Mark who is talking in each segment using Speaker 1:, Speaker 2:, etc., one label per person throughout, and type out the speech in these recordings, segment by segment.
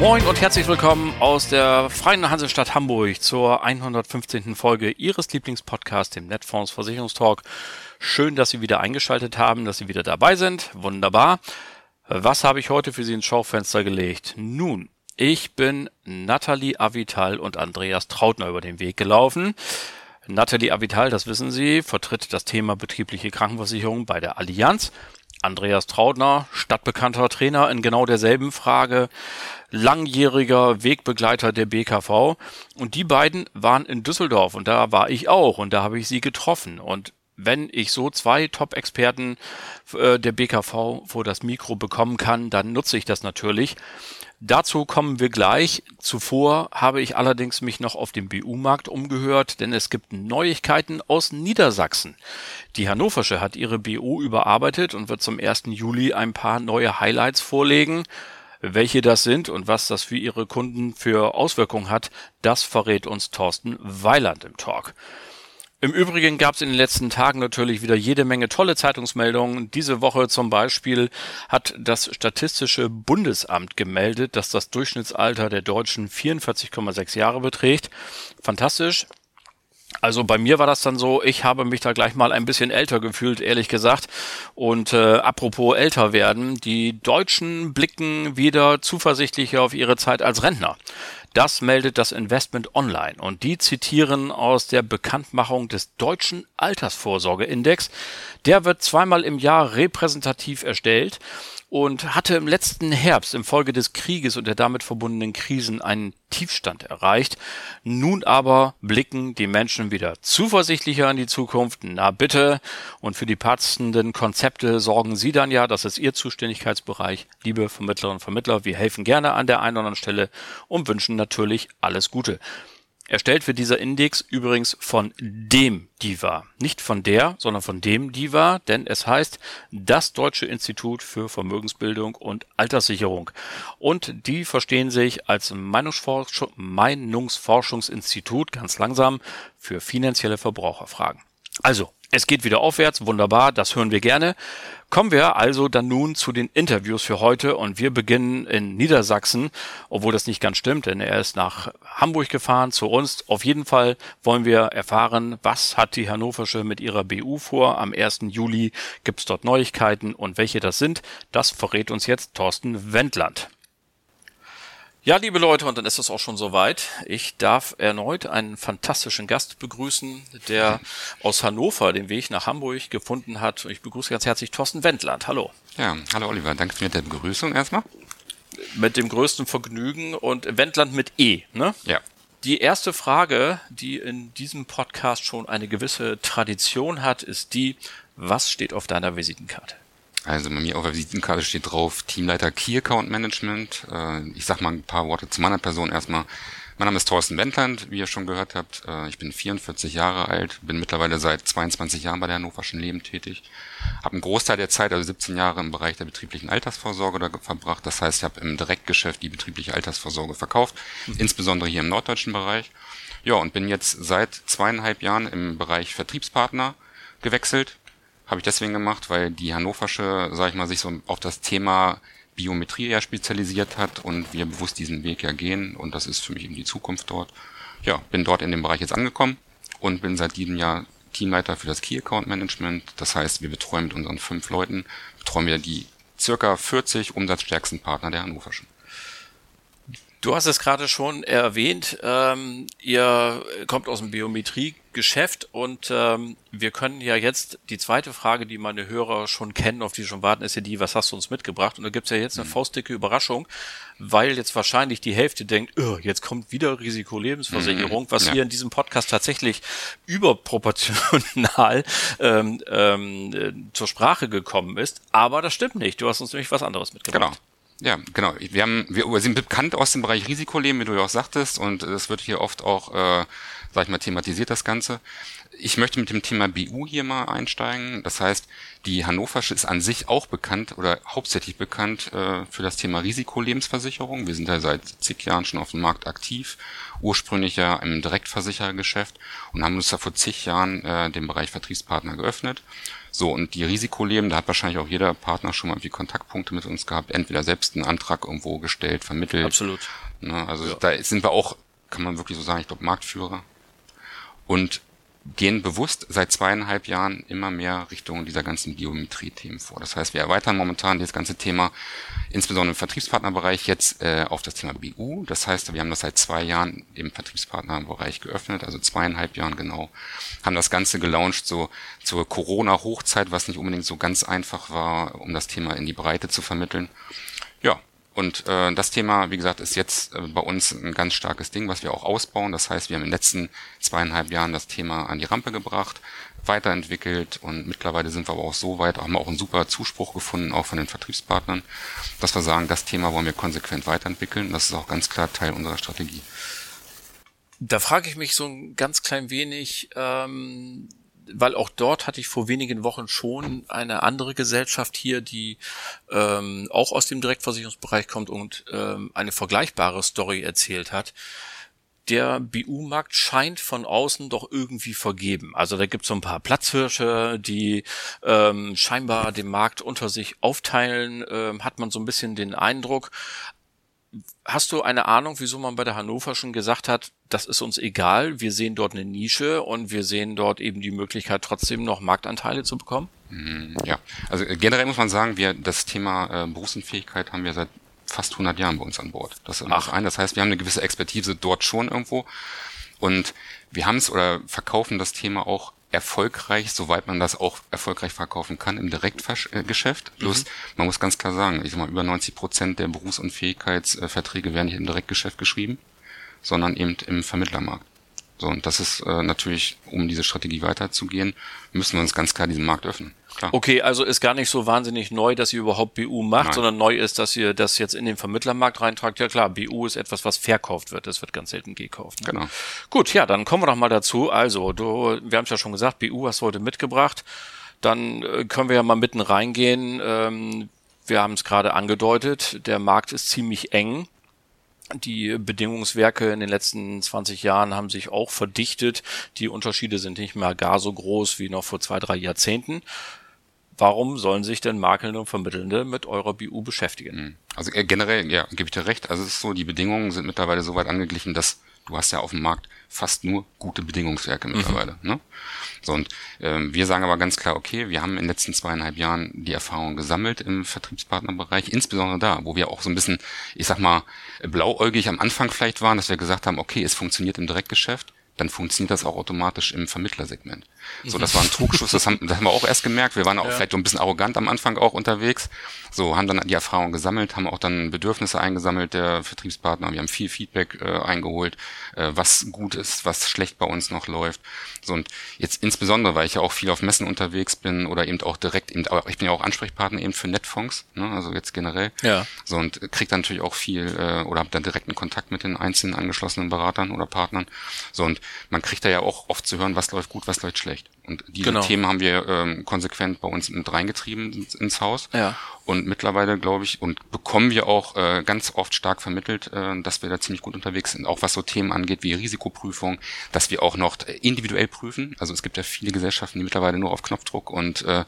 Speaker 1: Moin und herzlich willkommen aus der Freien Hansestadt Hamburg zur 115. Folge Ihres Lieblingspodcasts, dem Netfonds Versicherungstalk. Schön, dass Sie wieder eingeschaltet haben, dass Sie wieder dabei sind. Wunderbar. Was habe ich heute für Sie ins Schaufenster gelegt? Nun, ich bin Nathalie Avital und Andreas Trautner über den Weg gelaufen. Nathalie Avital, das wissen Sie, vertritt das Thema betriebliche Krankenversicherung bei der Allianz. Andreas Trautner, stadtbekannter Trainer in genau derselben Frage, langjähriger Wegbegleiter der BKV. Und die beiden waren in Düsseldorf und da war ich auch und da habe ich sie getroffen. Und wenn ich so zwei Top-Experten äh, der BKV vor das Mikro bekommen kann, dann nutze ich das natürlich. Dazu kommen wir gleich. Zuvor habe ich allerdings mich noch auf dem BU-Markt umgehört, denn es gibt Neuigkeiten aus Niedersachsen. Die Hannoversche hat ihre BU überarbeitet und wird zum 1. Juli ein paar neue Highlights vorlegen. Welche das sind und was das für ihre Kunden für Auswirkungen hat, das verrät uns Thorsten Weiland im Talk. Im Übrigen gab es in den letzten Tagen natürlich wieder jede Menge tolle Zeitungsmeldungen. Diese Woche zum Beispiel hat das Statistische Bundesamt gemeldet, dass das Durchschnittsalter der Deutschen 44,6 Jahre beträgt. Fantastisch. Also bei mir war das dann so, ich habe mich da gleich mal ein bisschen älter gefühlt, ehrlich gesagt. Und äh, apropos älter werden, die Deutschen blicken wieder zuversichtlicher auf ihre Zeit als Rentner. Das meldet das Investment Online und die zitieren aus der Bekanntmachung des deutschen Altersvorsorgeindex. Der wird zweimal im Jahr repräsentativ erstellt und hatte im letzten Herbst infolge des Krieges und der damit verbundenen Krisen einen Tiefstand erreicht. Nun aber blicken die Menschen wieder zuversichtlicher in die Zukunft. Na bitte. Und für die passenden Konzepte sorgen Sie dann ja, das ist Ihr Zuständigkeitsbereich. Liebe Vermittlerinnen und Vermittler, wir helfen gerne an der einen oder anderen Stelle und wünschen natürlich alles Gute. Erstellt wird dieser Index übrigens von dem DIVA. Nicht von der, sondern von dem DIVA, denn es heißt das Deutsche Institut für Vermögensbildung und Alterssicherung. Und die verstehen sich als Meinungsforschungsinstitut ganz langsam für finanzielle Verbraucherfragen. Also, es geht wieder aufwärts, wunderbar, das hören wir gerne. Kommen wir also dann nun zu den Interviews für heute und wir beginnen in Niedersachsen, obwohl das nicht ganz stimmt, denn er ist nach Hamburg gefahren zu uns. Auf jeden Fall wollen wir erfahren, was hat die Hannoversche mit ihrer BU vor. Am 1. Juli gibt es dort Neuigkeiten und welche das sind, das verrät uns jetzt Thorsten Wendland. Ja, liebe Leute, und dann ist es auch schon soweit. Ich darf erneut einen fantastischen Gast begrüßen, der aus Hannover den Weg nach Hamburg gefunden hat. Ich begrüße ganz herzlich Thorsten Wendland. Hallo.
Speaker 2: Ja, hallo Oliver. Danke für die Begrüßung erstmal.
Speaker 1: Mit dem größten Vergnügen und Wendland mit E, ne?
Speaker 2: Ja.
Speaker 1: Die erste Frage, die in diesem Podcast schon eine gewisse Tradition hat, ist die, was steht auf deiner Visitenkarte?
Speaker 2: Also bei mir auf der Visitenkarte steht drauf Teamleiter Key Account Management. Äh, ich sag mal ein paar Worte zu meiner Person erstmal. Mein Name ist Thorsten Wendland, wie ihr schon gehört habt. Äh, ich bin 44 Jahre alt, bin mittlerweile seit 22 Jahren bei der Hannoverschen Leben tätig. Habe einen Großteil der Zeit, also 17 Jahre im Bereich der betrieblichen Altersvorsorge da verbracht. Das heißt, ich habe im Direktgeschäft die betriebliche Altersvorsorge verkauft, mhm. insbesondere hier im norddeutschen Bereich. Ja, und bin jetzt seit zweieinhalb Jahren im Bereich Vertriebspartner gewechselt habe ich deswegen gemacht, weil die Hannoversche, sag ich mal, sich so auf das Thema Biometrie eher spezialisiert hat und wir bewusst diesen Weg ja gehen und das ist für mich eben die Zukunft dort. Ja, bin dort in dem Bereich jetzt angekommen und bin seit diesem Jahr Teamleiter für das Key Account Management. Das heißt, wir betreuen mit unseren fünf Leuten, betreuen wir die circa 40 umsatzstärksten Partner der Hannoverschen.
Speaker 1: Du hast es gerade schon erwähnt, ähm, ihr kommt aus dem Biometriegeschäft und ähm, wir können ja jetzt, die zweite Frage, die meine Hörer schon kennen, auf die schon warten, ist ja die, was hast du uns mitgebracht? Und da gibt's ja jetzt eine mhm. faustdicke Überraschung, weil jetzt wahrscheinlich die Hälfte denkt, oh, jetzt kommt wieder Risikolebensversicherung, mhm. was ja. hier in diesem Podcast tatsächlich überproportional ähm, ähm, zur Sprache gekommen ist. Aber das stimmt nicht. Du hast uns nämlich was anderes mitgebracht.
Speaker 2: Genau. Ja, genau. Wir, haben, wir sind bekannt aus dem Bereich Risikoleben, wie du ja auch sagtest, und es wird hier oft auch, äh, sag ich mal, thematisiert, das Ganze. Ich möchte mit dem Thema BU hier mal einsteigen. Das heißt, die Hannoversche ist an sich auch bekannt oder hauptsächlich bekannt äh, für das Thema Risikolebensversicherung. Wir sind ja seit zig Jahren schon auf dem Markt aktiv, ursprünglich ja im Direktversicherergeschäft und haben uns da vor zig Jahren äh, den Bereich Vertriebspartner geöffnet. So, und die Risikoleben, da hat wahrscheinlich auch jeder Partner schon mal irgendwie Kontaktpunkte mit uns gehabt, entweder selbst einen Antrag irgendwo gestellt, vermittelt.
Speaker 1: Absolut.
Speaker 2: Ne, also ja. da sind wir auch, kann man wirklich so sagen, ich glaube, Marktführer. Und gehen bewusst seit zweieinhalb Jahren immer mehr Richtung dieser ganzen Biometrie-Themen vor. Das heißt, wir erweitern momentan das ganze Thema, insbesondere im Vertriebspartnerbereich, jetzt äh, auf das Thema BU. Das heißt, wir haben das seit zwei Jahren im Vertriebspartnerbereich geöffnet, also zweieinhalb Jahren genau, haben das Ganze gelauncht so zur Corona-Hochzeit, was nicht unbedingt so ganz einfach war, um das Thema in die Breite zu vermitteln. Und äh, das Thema, wie gesagt, ist jetzt äh, bei uns ein ganz starkes Ding, was wir auch ausbauen. Das heißt, wir haben in den letzten zweieinhalb Jahren das Thema an die Rampe gebracht, weiterentwickelt und mittlerweile sind wir aber auch so weit, haben auch einen super Zuspruch gefunden, auch von den Vertriebspartnern, dass wir sagen, das Thema wollen wir konsequent weiterentwickeln. Das ist auch ganz klar Teil unserer Strategie.
Speaker 1: Da frage ich mich so ein ganz klein wenig, ähm, weil auch dort hatte ich vor wenigen Wochen schon eine andere Gesellschaft hier, die ähm, auch aus dem Direktversicherungsbereich kommt und ähm, eine vergleichbare Story erzählt hat. Der BU-Markt scheint von außen doch irgendwie vergeben. Also da gibt es so ein paar Platzhirsche, die ähm, scheinbar den Markt unter sich aufteilen, ähm, hat man so ein bisschen den Eindruck. Hast du eine Ahnung, wieso man bei der Hannover schon gesagt hat, das ist uns egal, wir sehen dort eine Nische und wir sehen dort eben die Möglichkeit, trotzdem noch Marktanteile zu bekommen?
Speaker 2: Mm, ja, also generell muss man sagen, wir das Thema äh, Berufsunfähigkeit haben wir seit fast 100 Jahren bei uns an Bord. Das ist ein. Das heißt, wir haben eine gewisse Expertise dort schon irgendwo und wir haben es oder verkaufen das Thema auch erfolgreich, soweit man das auch erfolgreich verkaufen kann im Direktgeschäft. Plus, mhm. man muss ganz klar sagen, ich sag mal, über 90 Prozent der Berufsunfähigkeitsverträge werden nicht im Direktgeschäft geschrieben, sondern eben im Vermittlermarkt. So, und das ist äh, natürlich, um diese Strategie weiterzugehen, müssen wir uns ganz klar diesen Markt öffnen.
Speaker 1: Klar. Okay, also ist gar nicht so wahnsinnig neu, dass ihr überhaupt BU macht, Nein. sondern neu ist, dass ihr das jetzt in den Vermittlermarkt reintragt. Ja klar, BU ist etwas, was verkauft wird. Das wird ganz selten gekauft.
Speaker 2: Ne? Genau.
Speaker 1: Gut, ja, dann kommen wir doch mal dazu. Also, du, wir haben es ja schon gesagt, BU hast du heute mitgebracht. Dann äh, können wir ja mal mitten reingehen. Ähm, wir haben es gerade angedeutet, der Markt ist ziemlich eng. Die Bedingungswerke in den letzten 20 Jahren haben sich auch verdichtet. Die Unterschiede sind nicht mehr gar so groß wie noch vor zwei, drei Jahrzehnten. Warum sollen sich denn Makelnde und Vermittelnde mit eurer BU beschäftigen? Hm.
Speaker 2: Also äh, generell, ja, gebe ich dir recht. Also es ist so, die Bedingungen sind mittlerweile so weit angeglichen, dass du hast ja auf dem Markt fast nur gute Bedingungswerke mhm. mittlerweile. Mhm. Ne? So, und ähm, wir sagen aber ganz klar, okay, wir haben in den letzten zweieinhalb Jahren die Erfahrung gesammelt im Vertriebspartnerbereich, insbesondere da, wo wir auch so ein bisschen, ich sag mal, blauäugig am Anfang vielleicht waren, dass wir gesagt haben, okay, es funktioniert im Direktgeschäft, dann funktioniert das auch automatisch im Vermittlersegment. So, das war ein Trugschuss, das haben, das haben wir auch erst gemerkt. Wir waren auch ja. vielleicht so ein bisschen arrogant am Anfang auch unterwegs. So, haben dann die Erfahrung gesammelt, haben auch dann Bedürfnisse eingesammelt der Vertriebspartner. Wir haben viel Feedback äh, eingeholt, äh, was gut ist, was schlecht bei uns noch läuft. So, und jetzt insbesondere, weil ich ja auch viel auf Messen unterwegs bin oder eben auch direkt eben, aber ich bin ja auch Ansprechpartner eben für Netfonds, ne, also jetzt generell.
Speaker 1: Ja.
Speaker 2: So, und krieg dann natürlich auch viel, äh, oder habe dann direkten Kontakt mit den einzelnen angeschlossenen Beratern oder Partnern. So, und man kriegt da ja auch oft zu hören, was läuft gut, was läuft schlecht. Und diese genau. Themen haben wir ähm, konsequent bei uns mit reingetrieben ins, ins Haus.
Speaker 1: Ja.
Speaker 2: Und mittlerweile, glaube ich, und bekommen wir auch äh, ganz oft stark vermittelt, äh, dass wir da ziemlich gut unterwegs sind. Auch was so Themen angeht wie Risikoprüfung, dass wir auch noch individuell prüfen. Also es gibt ja viele Gesellschaften, die mittlerweile nur auf Knopfdruck und äh,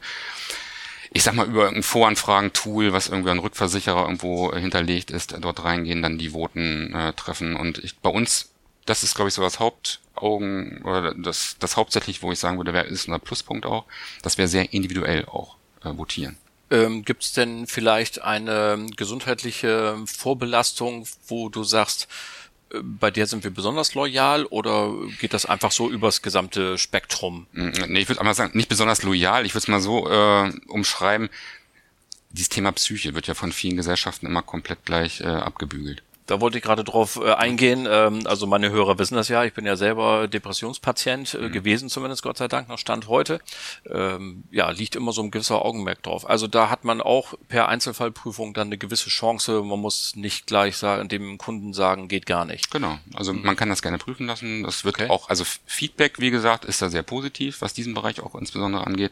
Speaker 2: ich sag mal, über ein Voranfragen-Tool, was irgendwie ein Rückversicherer irgendwo hinterlegt ist, dort reingehen, dann die Voten äh, treffen. Und ich, bei uns, das ist, glaube ich, so das Haupt, Augen oder das, das hauptsächlich, wo ich sagen würde, wäre ist ein Pluspunkt auch, dass wir sehr individuell auch äh, votieren.
Speaker 1: Ähm, Gibt es denn vielleicht eine gesundheitliche Vorbelastung, wo du sagst, äh, bei der sind wir besonders loyal oder geht das einfach so übers gesamte Spektrum?
Speaker 2: Mm, nee, ich würde einmal sagen, nicht besonders loyal. Ich würde es mal so äh, umschreiben. Dieses Thema Psyche wird ja von vielen Gesellschaften immer komplett gleich äh, abgebügelt.
Speaker 1: Da wollte ich gerade drauf äh, eingehen. Ähm, also meine Hörer wissen das ja. Ich bin ja selber Depressionspatient äh, mhm. gewesen, zumindest Gott sei Dank noch Stand heute. Ähm, ja, liegt immer so ein gewisser Augenmerk drauf. Also da hat man auch per Einzelfallprüfung dann eine gewisse Chance. Man muss nicht gleich sagen, dem Kunden sagen, geht gar nicht.
Speaker 2: Genau. Also mhm. man kann das gerne prüfen lassen. Das wird okay. auch, also Feedback, wie gesagt, ist da sehr positiv, was diesen Bereich auch insbesondere angeht.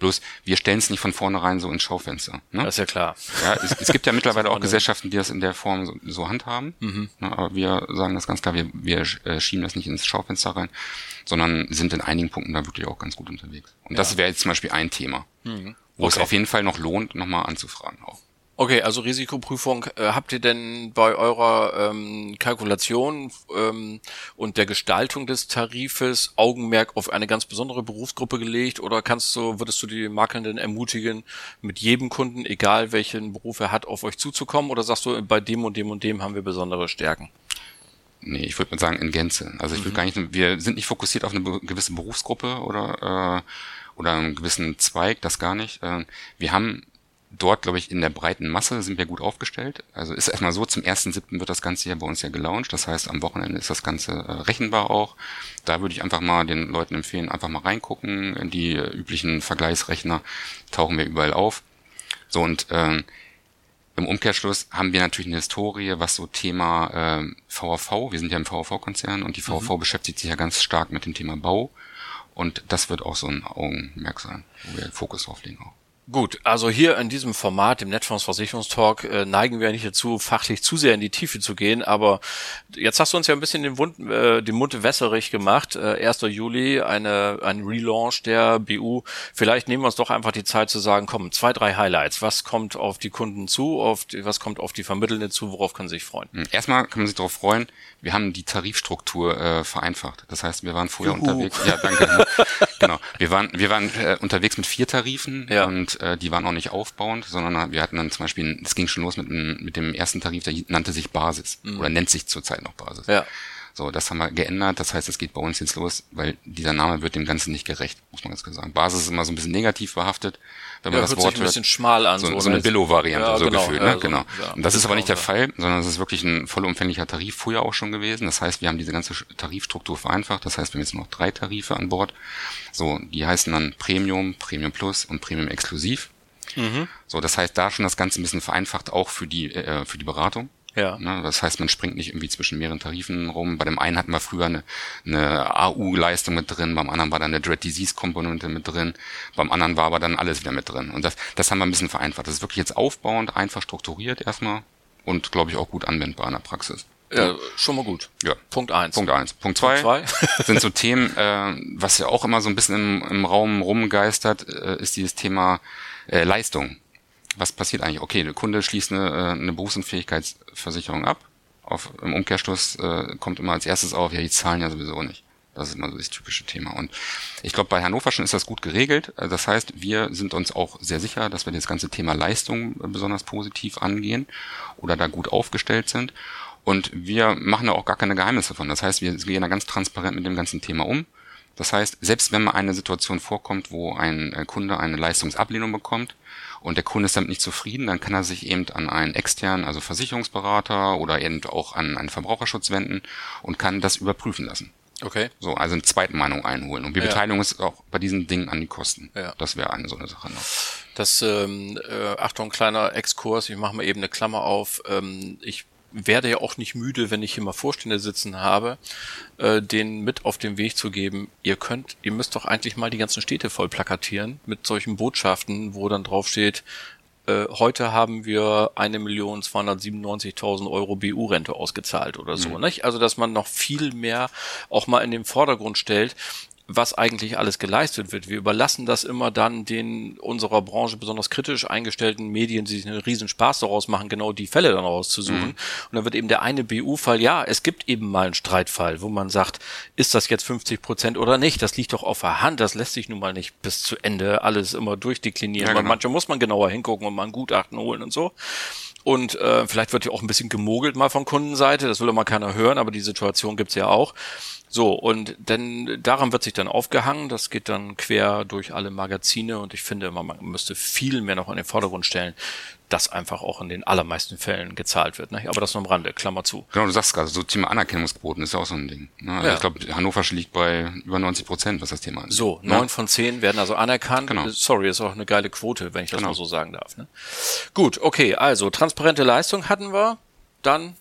Speaker 2: Bloß wir stellen es nicht von vornherein so ins Schaufenster.
Speaker 1: Ne? Das ist ja klar.
Speaker 2: Ja, es, es gibt ja mittlerweile auch Gesellschaften, die das in der Form so, so handhaben. Mhm. Ne, aber wir sagen das ganz klar, wir, wir äh, schieben das nicht ins Schaufenster rein, sondern sind in einigen Punkten da wirklich auch ganz gut unterwegs. Und ja. das wäre jetzt zum Beispiel ein Thema, mhm. wo okay. es auf jeden Fall noch lohnt, nochmal anzufragen auch.
Speaker 1: Okay, also Risikoprüfung. Äh, habt ihr denn bei eurer ähm, Kalkulation ähm, und der Gestaltung des Tarifes Augenmerk auf eine ganz besondere Berufsgruppe gelegt oder kannst du, würdest du die Makelnden ermutigen, mit jedem Kunden, egal welchen Beruf er hat, auf euch zuzukommen oder sagst du, bei dem und dem und dem haben wir besondere Stärken?
Speaker 2: Nee, ich würde mal sagen in Gänze. Also ich mhm. würde gar nicht, wir sind nicht fokussiert auf eine gewisse Berufsgruppe oder äh, oder einen gewissen Zweig, das gar nicht. Äh, wir haben dort, glaube ich, in der breiten Masse sind wir gut aufgestellt. Also ist erstmal so, zum 1.7. wird das Ganze ja bei uns ja gelauncht. Das heißt, am Wochenende ist das Ganze äh, rechenbar auch. Da würde ich einfach mal den Leuten empfehlen, einfach mal reingucken. In die äh, üblichen Vergleichsrechner tauchen wir überall auf. So und ähm, im Umkehrschluss haben wir natürlich eine Historie, was so Thema äh, VAV, wir sind ja im VAV-Konzern und die VAV mhm. beschäftigt sich ja ganz stark mit dem Thema Bau. Und das wird auch so ein Augenmerk sein, wo wir Fokus drauf legen auch.
Speaker 1: Gut, also hier in diesem Format, im Netfonds Versicherungstalk, äh, neigen wir nicht dazu, fachlich zu sehr in die Tiefe zu gehen, aber jetzt hast du uns ja ein bisschen den, Mund, äh, den Mund wässerig gemacht. Äh, 1. Juli, eine, ein Relaunch der BU. Vielleicht nehmen wir uns doch einfach die Zeit zu sagen, komm, zwei, drei Highlights. Was kommt auf die Kunden zu, auf die, was kommt auf die Vermittelnden zu, worauf können sie sich freuen?
Speaker 2: Hm, erstmal kann man sich darauf freuen, wir haben die Tarifstruktur äh, vereinfacht. Das heißt, wir waren vorher Juhu. unterwegs. Ja, danke. genau. Wir waren, wir waren äh, unterwegs mit vier Tarifen ja. und äh, die waren auch nicht aufbauend, sondern wir hatten dann zum Beispiel, es ging schon los mit, mit dem ersten Tarif, der nannte sich Basis mhm. oder nennt sich zurzeit noch Basis. Ja. So, das haben wir geändert. Das heißt, es geht bei uns jetzt los, weil dieser Name wird dem Ganzen nicht gerecht, muss man ganz klar sagen. Basis ist immer so ein bisschen negativ behaftet wenn man ja, das
Speaker 1: hört Wort sich ein bisschen schmal an.
Speaker 2: So, so, eine Billo-Variante, ja, so genau, gefühlt. Ne? Ja, genau. Ja, und das ist aber nicht der Fall, sondern es ist wirklich ein vollumfänglicher Tarif früher auch schon gewesen. Das heißt, wir haben diese ganze Tarifstruktur vereinfacht. Das heißt, wir haben jetzt noch drei Tarife an Bord. So, die heißen dann Premium, Premium Plus und Premium Exklusiv. Mhm. So, das heißt, da schon das Ganze ein bisschen vereinfacht, auch für die, äh, für die Beratung. Ja. Ne, das heißt, man springt nicht irgendwie zwischen mehreren Tarifen rum. Bei dem einen hatten wir früher eine, eine AU-Leistung mit drin, beim anderen war dann eine Dread Disease-Komponente mit drin, beim anderen war aber dann alles wieder mit drin. Und das, das haben wir ein bisschen vereinfacht. Das ist wirklich jetzt aufbauend, einfach strukturiert erstmal und, glaube ich, auch gut anwendbar in der Praxis.
Speaker 1: Ja, schon mal gut.
Speaker 2: Ja.
Speaker 1: Punkt eins.
Speaker 2: Punkt eins. Punkt zwei, Punkt zwei. sind so Themen, äh, was ja auch immer so ein bisschen im, im Raum rumgeistert, äh, ist dieses Thema äh, Leistung was passiert eigentlich? Okay, der Kunde schließt eine, äh, eine Berufsunfähigkeitsversicherung ab. Auf, Im Umkehrschluss äh, kommt immer als erstes auf, ja, die zahlen ja sowieso nicht. Das ist immer so das typische Thema. Und ich glaube, bei Hannover schon ist das gut geregelt. Also das heißt, wir sind uns auch sehr sicher, dass wir das ganze Thema Leistung besonders positiv angehen oder da gut aufgestellt sind. Und wir machen da auch gar keine Geheimnisse von. Das heißt, wir gehen da ganz transparent mit dem ganzen Thema um. Das heißt, selbst wenn mal eine Situation vorkommt, wo ein äh, Kunde eine Leistungsablehnung bekommt, und der Kunde ist damit nicht zufrieden, dann kann er sich eben an einen externen, also Versicherungsberater oder eben auch an einen Verbraucherschutz wenden und kann das überprüfen lassen.
Speaker 1: Okay.
Speaker 2: So, also eine Zweitmeinung einholen. Und wir ja. beteiligen uns auch bei diesen Dingen an die Kosten. Ja. Das wäre eine so eine Sache noch.
Speaker 1: Das, ähm, äh, Achtung, kleiner Exkurs, ich mache mal eben eine Klammer auf. Ähm, ich werde ja auch nicht müde, wenn ich hier mal Vorstände sitzen habe, äh, denen mit auf den Weg zu geben, ihr könnt, ihr müsst doch eigentlich mal die ganzen Städte voll plakatieren mit solchen Botschaften, wo dann drauf steht, äh, heute haben wir eine Million 297.000 Euro BU-Rente ausgezahlt oder so, mhm. nicht? Also, dass man noch viel mehr auch mal in den Vordergrund stellt, was eigentlich alles geleistet wird. Wir überlassen das immer dann den unserer Branche besonders kritisch eingestellten Medien, die sich einen riesen Spaß daraus machen, genau die Fälle dann rauszusuchen. Mhm. Und dann wird eben der eine BU-Fall, ja, es gibt eben mal einen Streitfall, wo man sagt, ist das jetzt 50 Prozent oder nicht? Das liegt doch auf der Hand, das lässt sich nun mal nicht bis zu Ende alles immer durchdeklinieren. Ja, genau. Manchmal muss man genauer hingucken und mal ein Gutachten holen und so. Und äh, vielleicht wird ja auch ein bisschen gemogelt mal von Kundenseite, das will immer keiner hören, aber die Situation gibt's ja auch. So, und denn daran wird sich dann aufgehangen. Das geht dann quer durch alle Magazine und ich finde, man müsste viel mehr noch in den Vordergrund stellen. Das einfach auch in den allermeisten Fällen gezahlt wird. Ne? Aber das nur am Rande, Klammer zu.
Speaker 2: Genau, du sagst gerade, so Thema Anerkennungsquoten ist ja auch so ein Ding. Ne? Also ja. Ich glaube, Hannover liegt bei über 90 Prozent, was das Thema
Speaker 1: ist. So, neun ja? von zehn werden also anerkannt. Genau. Sorry, ist auch eine geile Quote, wenn ich das genau. mal so sagen darf. Ne? Gut, okay, also transparente Leistung hatten wir. Dann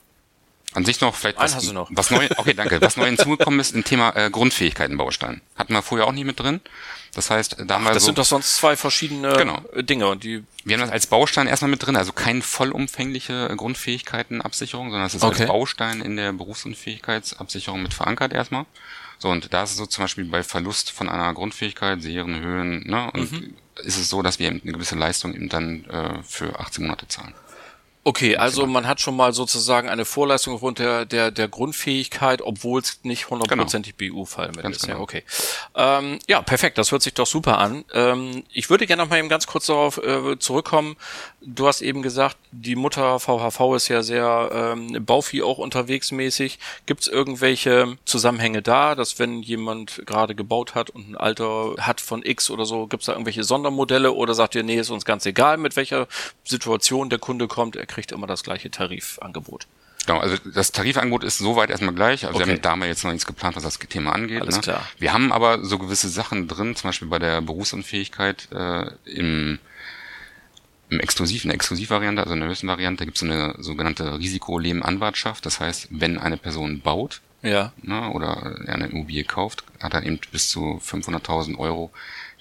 Speaker 2: an sich noch vielleicht was, hast du noch. was neu, okay, danke. Was neu hinzugekommen ist, ein Thema äh, Grundfähigkeitenbaustein. Hatten wir vorher auch nicht mit drin. Das heißt, da
Speaker 1: Ach, das so, sind doch sonst zwei verschiedene genau. Dinge und die.
Speaker 2: Wir haben das als Baustein erstmal mit drin, also keine vollumfängliche Grundfähigkeitenabsicherung, sondern es ist okay. als Baustein in der Berufsunfähigkeitsabsicherung mit verankert erstmal. So, und da ist es so zum Beispiel bei Verlust von einer Grundfähigkeit, Serien, Höhen, ne, und mhm. ist es so, dass wir eben eine gewisse Leistung eben dann äh, für 18 Monate zahlen.
Speaker 1: Okay, also man hat schon mal sozusagen eine Vorleistung aufgrund der, der, der Grundfähigkeit, obwohl es nicht hundertprozentig genau. BU-Fall mit Ganz ist. Genau. Ja, okay. Ähm, ja, perfekt, das hört sich doch super an. Ähm, ich würde gerne noch mal eben ganz kurz darauf äh, zurückkommen. Du hast eben gesagt, die Mutter VHV ist ja sehr ähm, Bauvieh auch unterwegs mäßig. Gibt es irgendwelche Zusammenhänge da, dass wenn jemand gerade gebaut hat und ein Alter hat von X oder so, gibt es da irgendwelche Sondermodelle oder sagt ihr, nee, ist uns ganz egal, mit welcher Situation der Kunde kommt, er kriegt immer das gleiche Tarifangebot.
Speaker 2: Genau, also das Tarifangebot ist soweit erstmal gleich. Also okay. wir haben da mal jetzt noch nichts geplant, was das Thema angeht. Alles ne? klar. Wir haben aber so gewisse Sachen drin, zum Beispiel bei der Berufsunfähigkeit äh, im im Exklusiv, in der Exklusivvariante, also in der höchsten Variante, gibt es eine sogenannte Risikoleben-Anwartschaft. Das heißt, wenn eine Person baut ja. ne, oder eine Immobilie kauft, hat er eben bis zu 500.000 Euro,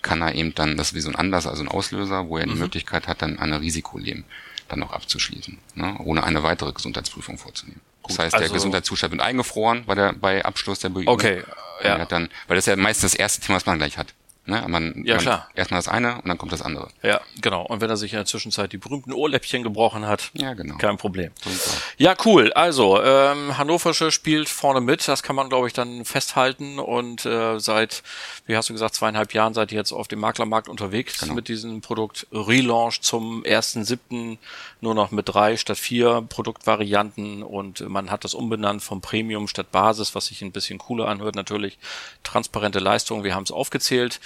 Speaker 2: kann er eben dann, das ist wie so ein Anlass, also ein Auslöser, wo er mhm. die Möglichkeit hat, dann eine Risikoleben dann noch abzuschließen, ne, ohne eine weitere Gesundheitsprüfung vorzunehmen. Das heißt, also der Gesundheitszustand wird eingefroren bei der bei Abschluss der
Speaker 1: Beübung. Okay.
Speaker 2: Ja. Dann, weil das ist ja meistens das erste Thema, was man gleich hat. Ne? Man,
Speaker 1: ja, man klar.
Speaker 2: Erstmal das eine und dann kommt das andere.
Speaker 1: Ja, genau. Und wenn er sich in der Zwischenzeit die berühmten Ohrläppchen gebrochen hat,
Speaker 2: ja, genau.
Speaker 1: kein Problem. Super. Ja, cool. Also, ähm, Hannoversche spielt vorne mit. Das kann man, glaube ich, dann festhalten. Und äh, seit, wie hast du gesagt, zweieinhalb Jahren seid ihr jetzt auf dem Maklermarkt unterwegs genau. mit diesem Produkt Relaunch zum ersten siebten nur noch mit drei statt vier Produktvarianten und man hat das umbenannt vom Premium statt Basis, was sich ein bisschen cooler anhört natürlich. Transparente Leistung, wir haben es aufgezählt.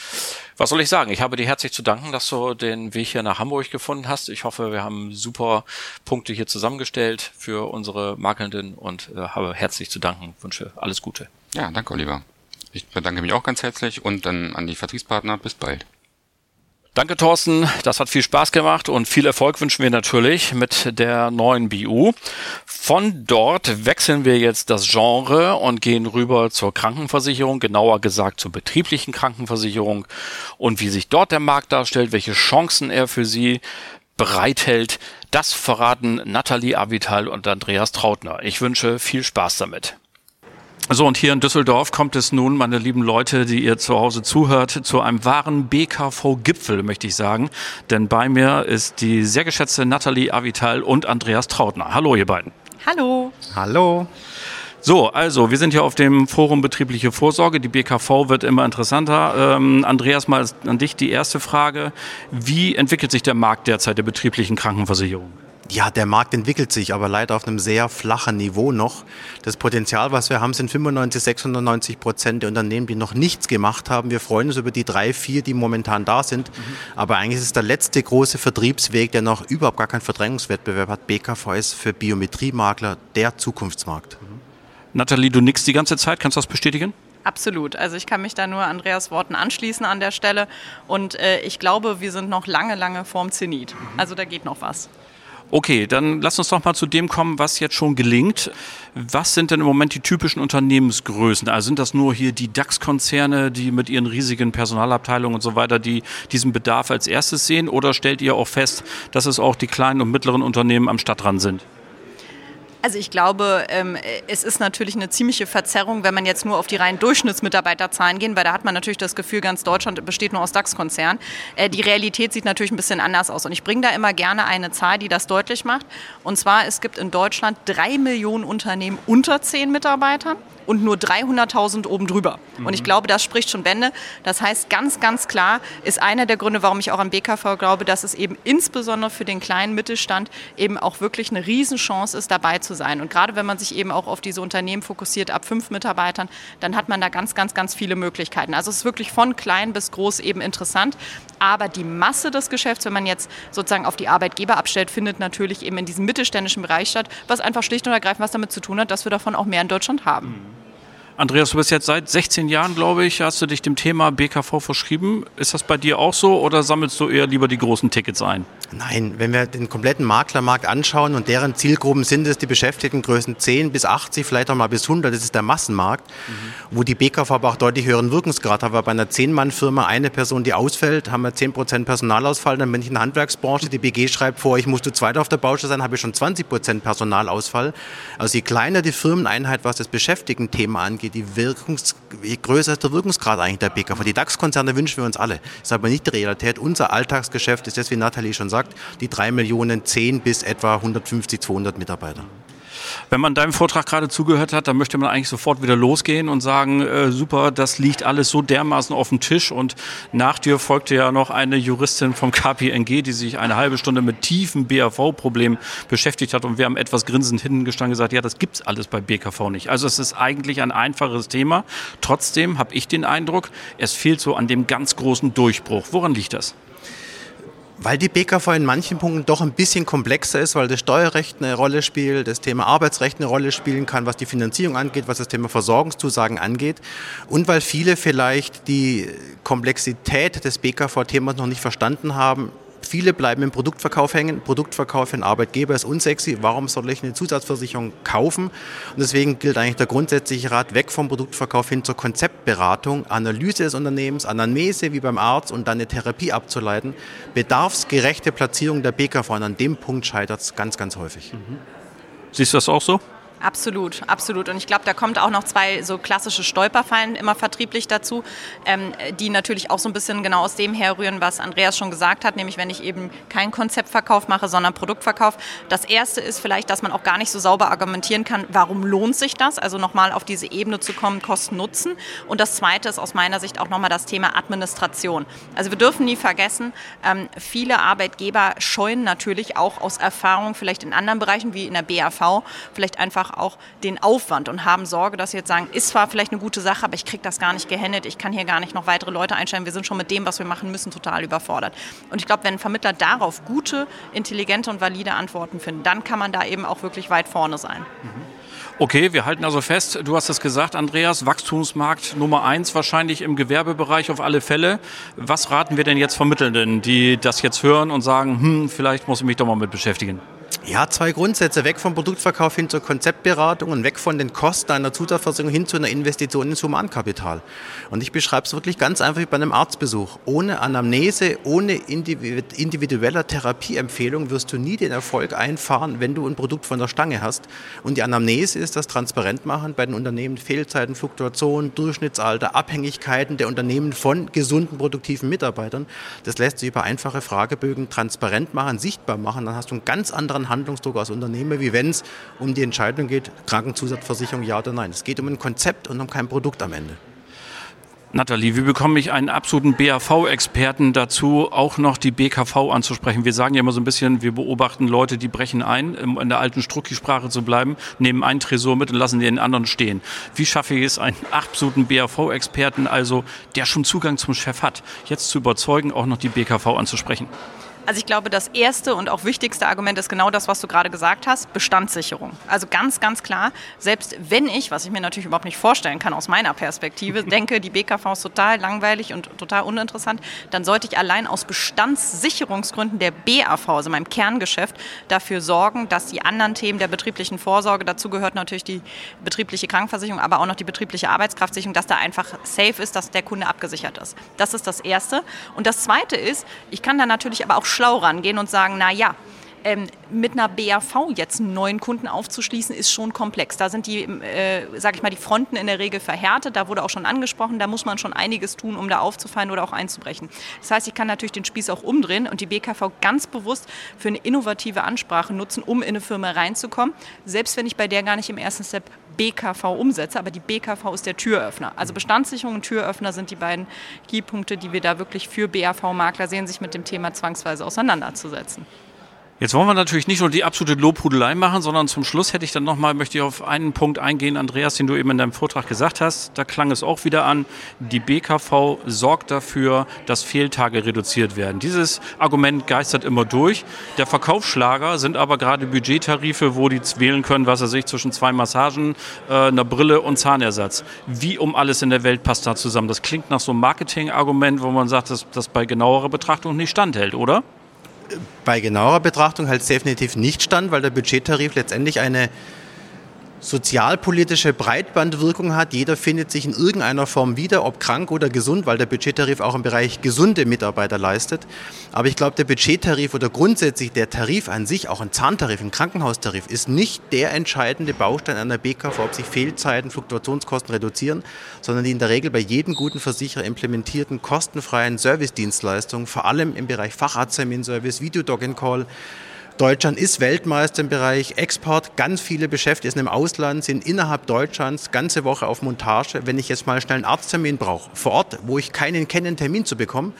Speaker 1: Was soll ich sagen? Ich habe dir herzlich zu danken, dass du den Weg hier nach Hamburg gefunden hast. Ich hoffe, wir haben super Punkte hier zusammengestellt für unsere Makelnden und äh, habe herzlich zu danken. Wünsche alles Gute.
Speaker 2: Ja, danke, Oliver. Ich bedanke mich auch ganz herzlich und dann an die Vertriebspartner. Bis bald.
Speaker 1: Danke, Thorsten. Das hat viel Spaß gemacht und viel Erfolg wünschen wir natürlich mit der neuen BU. Von dort wechseln wir jetzt das Genre und gehen rüber zur Krankenversicherung, genauer gesagt zur betrieblichen Krankenversicherung und wie sich dort der Markt darstellt, welche Chancen er für sie bereithält. Das verraten Nathalie Avital und Andreas Trautner. Ich wünsche viel Spaß damit. So, und hier in Düsseldorf kommt es nun, meine lieben Leute, die ihr zu Hause zuhört, zu einem wahren BKV-Gipfel, möchte ich sagen. Denn bei mir ist die sehr geschätzte Nathalie Avital und Andreas Trautner. Hallo, ihr beiden.
Speaker 3: Hallo.
Speaker 4: Hallo.
Speaker 1: So, also wir sind hier auf dem Forum Betriebliche Vorsorge. Die BKV wird immer interessanter. Ähm, Andreas, mal an dich die erste Frage. Wie entwickelt sich der Markt derzeit der betrieblichen Krankenversicherung?
Speaker 4: Ja, der Markt entwickelt sich, aber leider auf einem sehr flachen Niveau noch. Das Potenzial, was wir haben, sind 95, 96 Prozent der Unternehmen, die noch nichts gemacht haben. Wir freuen uns über die drei, vier, die momentan da sind. Mhm. Aber eigentlich ist es der letzte große Vertriebsweg, der noch überhaupt gar keinen Verdrängungswettbewerb hat. BKV ist für Biometriemakler der Zukunftsmarkt. Mhm.
Speaker 1: Nathalie, du nix die ganze Zeit. Kannst du das bestätigen?
Speaker 3: Absolut. Also ich kann mich da nur Andreas Worten anschließen an der Stelle. Und äh, ich glaube, wir sind noch lange, lange vorm Zenit. Mhm. Also da geht noch was.
Speaker 1: Okay, dann lass uns doch mal zu dem kommen, was jetzt schon gelingt. Was sind denn im Moment die typischen Unternehmensgrößen? Also sind das nur hier die DAX-Konzerne, die mit ihren riesigen Personalabteilungen und so weiter, die diesen Bedarf als erstes sehen? Oder stellt ihr auch fest, dass es auch die kleinen und mittleren Unternehmen am Stadtrand sind?
Speaker 3: Also ich glaube, ähm, es ist natürlich eine ziemliche Verzerrung, wenn man jetzt nur auf die reinen Durchschnittsmitarbeiterzahlen gehen, weil da hat man natürlich das Gefühl, ganz Deutschland besteht nur aus DAX-Konzernen. Äh, die Realität sieht natürlich ein bisschen anders aus. Und ich bringe da immer gerne eine Zahl, die das deutlich macht. Und zwar, es gibt in Deutschland drei Millionen Unternehmen unter zehn Mitarbeitern und nur 300.000 oben drüber. Mhm. Und ich mhm. glaube, das spricht schon Bände. Das heißt, ganz, ganz klar ist einer der Gründe, warum ich auch am BKV glaube, dass es eben insbesondere für den kleinen Mittelstand eben auch wirklich eine Riesenchance ist, dabei zu zu sein. Und gerade wenn man sich eben auch auf diese Unternehmen fokussiert, ab fünf Mitarbeitern, dann hat man da ganz, ganz, ganz viele Möglichkeiten. Also es ist wirklich von klein bis groß eben interessant. Aber die Masse des Geschäfts, wenn man jetzt sozusagen auf die Arbeitgeber abstellt, findet natürlich eben in diesem mittelständischen Bereich statt, was einfach schlicht und ergreifend was damit zu tun hat, dass wir davon auch mehr in Deutschland haben. Mhm.
Speaker 1: Andreas, du bist jetzt seit 16 Jahren, glaube ich, hast du dich dem Thema BKV verschrieben. Ist das bei dir auch so oder sammelst du eher lieber die großen Tickets ein?
Speaker 4: Nein, wenn wir den kompletten Maklermarkt anschauen und deren Zielgruppen sind es die Beschäftigtengrößen 10 bis 80, vielleicht auch mal bis 100, das ist der Massenmarkt, mhm. wo die BKV aber auch deutlich höheren Wirkungsgrad hat. Aber bei einer 10-Mann-Firma eine Person, die ausfällt, haben wir 10% Personalausfall. Dann bin ich in der Handwerksbranche, die BG schreibt vor, ich muss zu zweit auf der Baustelle sein, habe ich schon 20% Personalausfall. Also je kleiner die Firmeneinheit, was das Beschäftigten-Thema angeht, die Wirkungs, je größer ist der Wirkungsgrad eigentlich der BKV. Die DAX-Konzerne wünschen wir uns alle. Das ist aber nicht die Realität. Unser Alltagsgeschäft ist das, wie Nathalie schon sagt, die drei Millionen, zehn bis etwa 150, 200 Mitarbeiter.
Speaker 1: Wenn man deinem Vortrag gerade zugehört hat, dann möchte man eigentlich sofort wieder losgehen und sagen, äh, super, das liegt alles so dermaßen auf dem Tisch und nach dir folgte ja noch eine Juristin vom KPNG, die sich eine halbe Stunde mit tiefen BAV-Problemen beschäftigt hat und wir haben etwas grinsend hinten gestanden gesagt, ja, das gibt's alles bei BKV nicht. Also es ist eigentlich ein einfaches Thema. Trotzdem habe ich den Eindruck, es fehlt so an dem ganz großen Durchbruch. Woran liegt das?
Speaker 4: Weil die BKV in manchen Punkten doch ein bisschen komplexer ist, weil das Steuerrecht eine Rolle spielt, das Thema Arbeitsrecht eine Rolle spielen kann, was die Finanzierung angeht, was das Thema Versorgungszusagen angeht. Und weil viele vielleicht die Komplexität des BKV-Themas noch nicht verstanden haben, Viele bleiben im Produktverkauf hängen. Produktverkauf für einen Arbeitgeber ist unsexy. Warum soll ich eine Zusatzversicherung kaufen? Und deswegen gilt eigentlich der grundsätzliche Rat weg vom Produktverkauf hin zur Konzeptberatung, Analyse des Unternehmens, Anamnese wie beim Arzt und dann eine Therapie abzuleiten. Bedarfsgerechte Platzierung der BKV. Und an dem Punkt scheitert es ganz, ganz häufig. Mhm.
Speaker 1: Siehst du das auch so?
Speaker 3: Absolut, absolut. Und ich glaube, da kommt auch noch zwei so klassische Stolperfallen immer vertrieblich dazu, ähm, die natürlich auch so ein bisschen genau aus dem herrühren, was Andreas schon gesagt hat, nämlich wenn ich eben keinen Konzeptverkauf mache, sondern Produktverkauf. Das erste ist vielleicht, dass man auch gar nicht so sauber argumentieren kann, warum lohnt sich das? Also nochmal auf diese Ebene zu kommen, Kosten-Nutzen. Und das zweite ist aus meiner Sicht auch nochmal das Thema Administration. Also wir dürfen nie vergessen, ähm, viele Arbeitgeber scheuen natürlich auch aus Erfahrung, vielleicht in anderen Bereichen wie in der BAV, vielleicht einfach einfach auch den Aufwand und haben Sorge, dass sie jetzt sagen, ist zwar vielleicht eine gute Sache, aber ich kriege das gar nicht gehandelt, ich kann hier gar nicht noch weitere Leute einstellen, wir sind schon mit dem, was wir machen müssen, total überfordert. Und ich glaube, wenn Vermittler darauf gute, intelligente und valide Antworten finden, dann kann man da eben auch wirklich weit vorne sein. Mhm.
Speaker 1: Okay, wir halten also fest, du hast es gesagt, Andreas, Wachstumsmarkt Nummer eins wahrscheinlich im Gewerbebereich auf alle Fälle. Was raten wir denn jetzt Vermittelnden, die das jetzt hören und sagen, hm, vielleicht muss ich mich doch mal mit beschäftigen?
Speaker 4: Ja, zwei Grundsätze. Weg vom Produktverkauf hin zur Konzeptberatung und weg von den Kosten einer Zusatzversicherung hin zu einer Investition ins Humankapital. Und ich beschreibe es wirklich ganz einfach wie bei einem Arztbesuch. Ohne Anamnese, ohne individueller Therapieempfehlung wirst du nie den Erfolg einfahren, wenn du ein Produkt von der Stange hast. Und die Anamnese ist das transparent machen bei den Unternehmen Fehlzeiten, Fluktuationen, Durchschnittsalter, Abhängigkeiten der Unternehmen von gesunden, produktiven Mitarbeitern. Das lässt sich über einfache Fragebögen transparent machen, sichtbar machen. Dann hast du einen ganz anderen Handlungsdruck als Unternehmer, wie wenn es um die Entscheidung geht, Krankenzusatzversicherung ja oder nein. Es geht um ein Konzept und um kein Produkt am Ende.
Speaker 1: Nathalie, wie bekomme ich einen absoluten BAV-Experten dazu, auch noch die BKV anzusprechen? Wir sagen ja immer so ein bisschen, wir beobachten Leute, die brechen ein, in der alten Strucki-Sprache zu bleiben, nehmen einen Tresor mit und lassen den anderen stehen. Wie schaffe ich es, einen absoluten BAV-Experten, also der schon Zugang zum Chef hat, jetzt zu überzeugen, auch noch die BKV anzusprechen?
Speaker 3: Also ich glaube, das erste und auch wichtigste Argument ist genau das, was du gerade gesagt hast, Bestandssicherung. Also ganz, ganz klar, selbst wenn ich, was ich mir natürlich überhaupt nicht vorstellen kann aus meiner Perspektive, denke, die BKV ist total langweilig und total uninteressant, dann sollte ich allein aus Bestandssicherungsgründen der BAV, also meinem Kerngeschäft, dafür sorgen, dass die anderen Themen der betrieblichen Vorsorge, dazu gehört natürlich die betriebliche Krankenversicherung, aber auch noch die betriebliche Arbeitskraftsicherung, dass da einfach safe ist, dass der Kunde abgesichert ist. Das ist das Erste. Und das Zweite ist, ich kann da natürlich aber auch schlau rangehen und sagen, na ja, ähm, mit einer BAV jetzt einen neuen Kunden aufzuschließen, ist schon komplex. Da sind die, äh, sag ich mal, die Fronten in der Regel verhärtet. Da wurde auch schon angesprochen, da muss man schon einiges tun, um da aufzufallen oder auch einzubrechen. Das heißt, ich kann natürlich den Spieß auch umdrehen und die BKV ganz bewusst für eine innovative Ansprache nutzen, um in eine Firma reinzukommen, selbst wenn ich bei der gar nicht im ersten Step BKV umsetze, aber die BKV ist der Türöffner. Also Bestandssicherung und Türöffner sind die beiden Keypunkte, die wir da wirklich für BAV-Makler sehen, sich mit dem Thema zwangsweise auseinanderzusetzen.
Speaker 1: Jetzt wollen wir natürlich nicht nur die absolute Lobhudelei machen, sondern zum Schluss hätte ich dann nochmal, möchte ich auf einen Punkt eingehen, Andreas, den du eben in deinem Vortrag gesagt hast. Da klang es auch wieder an, die BKV sorgt dafür, dass Fehltage reduziert werden. Dieses Argument geistert immer durch. Der Verkaufsschlager sind aber gerade Budgettarife, wo die wählen können, was er sich zwischen zwei Massagen, äh, einer Brille und Zahnersatz. Wie um alles in der Welt passt da zusammen? Das klingt nach so einem Marketing-Argument, wo man sagt, dass das bei genauerer Betrachtung nicht standhält, oder?
Speaker 4: Bei genauerer Betrachtung hält es definitiv nicht stand, weil der Budgettarif letztendlich eine sozialpolitische Breitbandwirkung hat. Jeder findet sich in irgendeiner Form wieder, ob krank oder gesund, weil der Budgettarif auch im Bereich gesunde Mitarbeiter leistet. Aber ich glaube, der Budgettarif oder grundsätzlich der Tarif an sich, auch ein Zahntarif, ein Krankenhaustarif, ist nicht der entscheidende Baustein einer BKV, ob sich Fehlzeiten, Fluktuationskosten reduzieren, sondern die in der Regel bei jedem guten Versicherer implementierten kostenfreien Servicedienstleistungen, vor allem im Bereich Facharztterminservice, Videodog-and-Call, Deutschland ist Weltmeister im Bereich Export. Ganz viele Beschäftigte sind im Ausland, sind innerhalb Deutschlands ganze Woche auf Montage. Wenn ich jetzt mal schnell einen Arzttermin brauche, vor Ort, wo ich keinen kenne, einen Termin zu bekommen,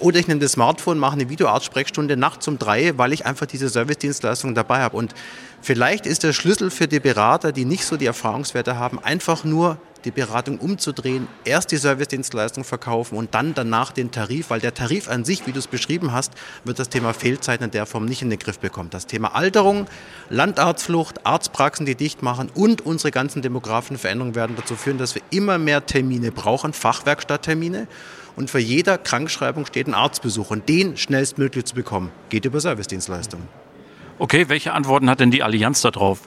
Speaker 4: oder ich nehme das Smartphone, mache eine Videoarztsprechstunde nachts um drei, weil ich einfach diese Servicedienstleistung dabei habe. Und vielleicht ist der Schlüssel für die Berater, die nicht so die Erfahrungswerte haben, einfach nur die Beratung umzudrehen, erst die Servicedienstleistung verkaufen und dann danach den Tarif, weil der Tarif an sich, wie du es beschrieben hast, wird das Thema Fehlzeiten in der Form nicht in den Griff bekommen. Das Thema Alterung, Landarztflucht, Arztpraxen, die dicht machen und unsere ganzen demografischen Veränderungen werden dazu führen, dass wir immer mehr Termine brauchen, Fachwerkstatttermine. Und für jeder Krankschreibung steht ein Arztbesuch und den schnellstmöglich zu bekommen, geht über Servicedienstleistungen.
Speaker 1: Okay, welche Antworten hat denn die Allianz darauf?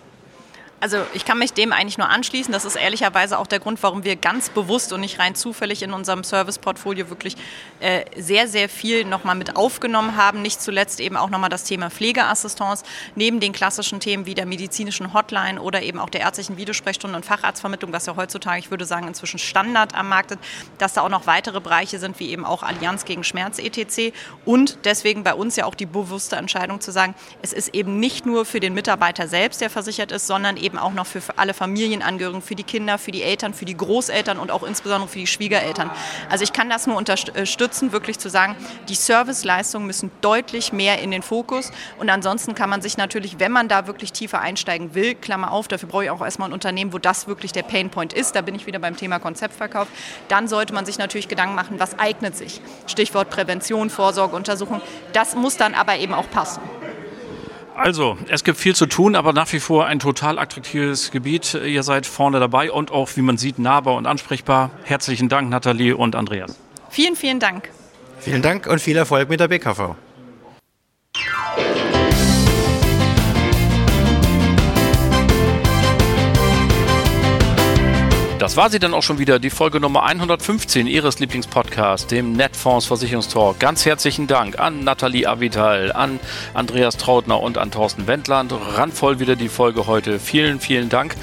Speaker 3: Also ich kann mich dem eigentlich nur anschließen. Das ist ehrlicherweise auch der Grund, warum wir ganz bewusst und nicht rein zufällig in unserem Serviceportfolio wirklich äh, sehr, sehr viel nochmal mit aufgenommen haben. Nicht zuletzt eben auch nochmal das Thema Pflegeassistenz, neben den klassischen Themen wie der medizinischen Hotline oder eben auch der ärztlichen Videosprechstunde und Facharztvermittlung, was ja heutzutage, ich würde sagen, inzwischen Standard am Markt ist, dass da auch noch weitere Bereiche sind, wie eben auch Allianz gegen Schmerz etc. Und deswegen bei uns ja auch die bewusste Entscheidung zu sagen, es ist eben nicht nur für den Mitarbeiter selbst, der versichert ist, sondern eben eben auch noch für alle Familienangehörigen, für die Kinder, für die Eltern, für die Großeltern und auch insbesondere für die Schwiegereltern. Also ich kann das nur unterstützen, wirklich zu sagen, die Serviceleistungen müssen deutlich mehr in den Fokus und ansonsten kann man sich natürlich, wenn man da wirklich tiefer einsteigen will, Klammer auf, dafür brauche ich auch erstmal ein Unternehmen, wo das wirklich der Painpoint ist, da bin ich wieder beim Thema Konzeptverkauf, dann sollte man sich natürlich Gedanken machen, was eignet sich. Stichwort Prävention, Vorsorge, Untersuchung, das muss dann aber eben auch passen.
Speaker 1: Also, es gibt viel zu tun, aber nach wie vor ein total attraktives Gebiet. Ihr seid vorne dabei und auch, wie man sieht, nahbar und ansprechbar. Herzlichen Dank, Nathalie und Andreas.
Speaker 3: Vielen, vielen Dank.
Speaker 4: Vielen Dank und viel Erfolg mit der BKV.
Speaker 1: Das war sie dann auch schon wieder, die Folge Nummer 115 Ihres Lieblingspodcasts, dem Netfonds Versicherungstalk. Ganz herzlichen Dank an Nathalie Avital, an Andreas Trautner und an Thorsten Wendland. Randvoll wieder die Folge heute. Vielen, vielen Dank.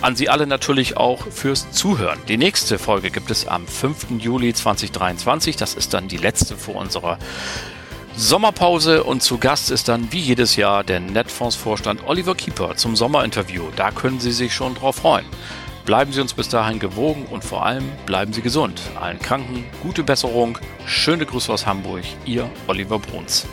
Speaker 1: An Sie alle natürlich auch fürs Zuhören. Die nächste Folge gibt es am 5. Juli 2023. Das ist dann die letzte vor unserer Sommerpause und zu Gast ist dann wie jedes Jahr der Netfonds-Vorstand Oliver Kieper zum Sommerinterview. Da können Sie sich schon drauf freuen. Bleiben Sie uns bis dahin gewogen und vor allem bleiben Sie gesund. Allen Kranken gute Besserung. Schöne Grüße aus Hamburg. Ihr Oliver Bruns.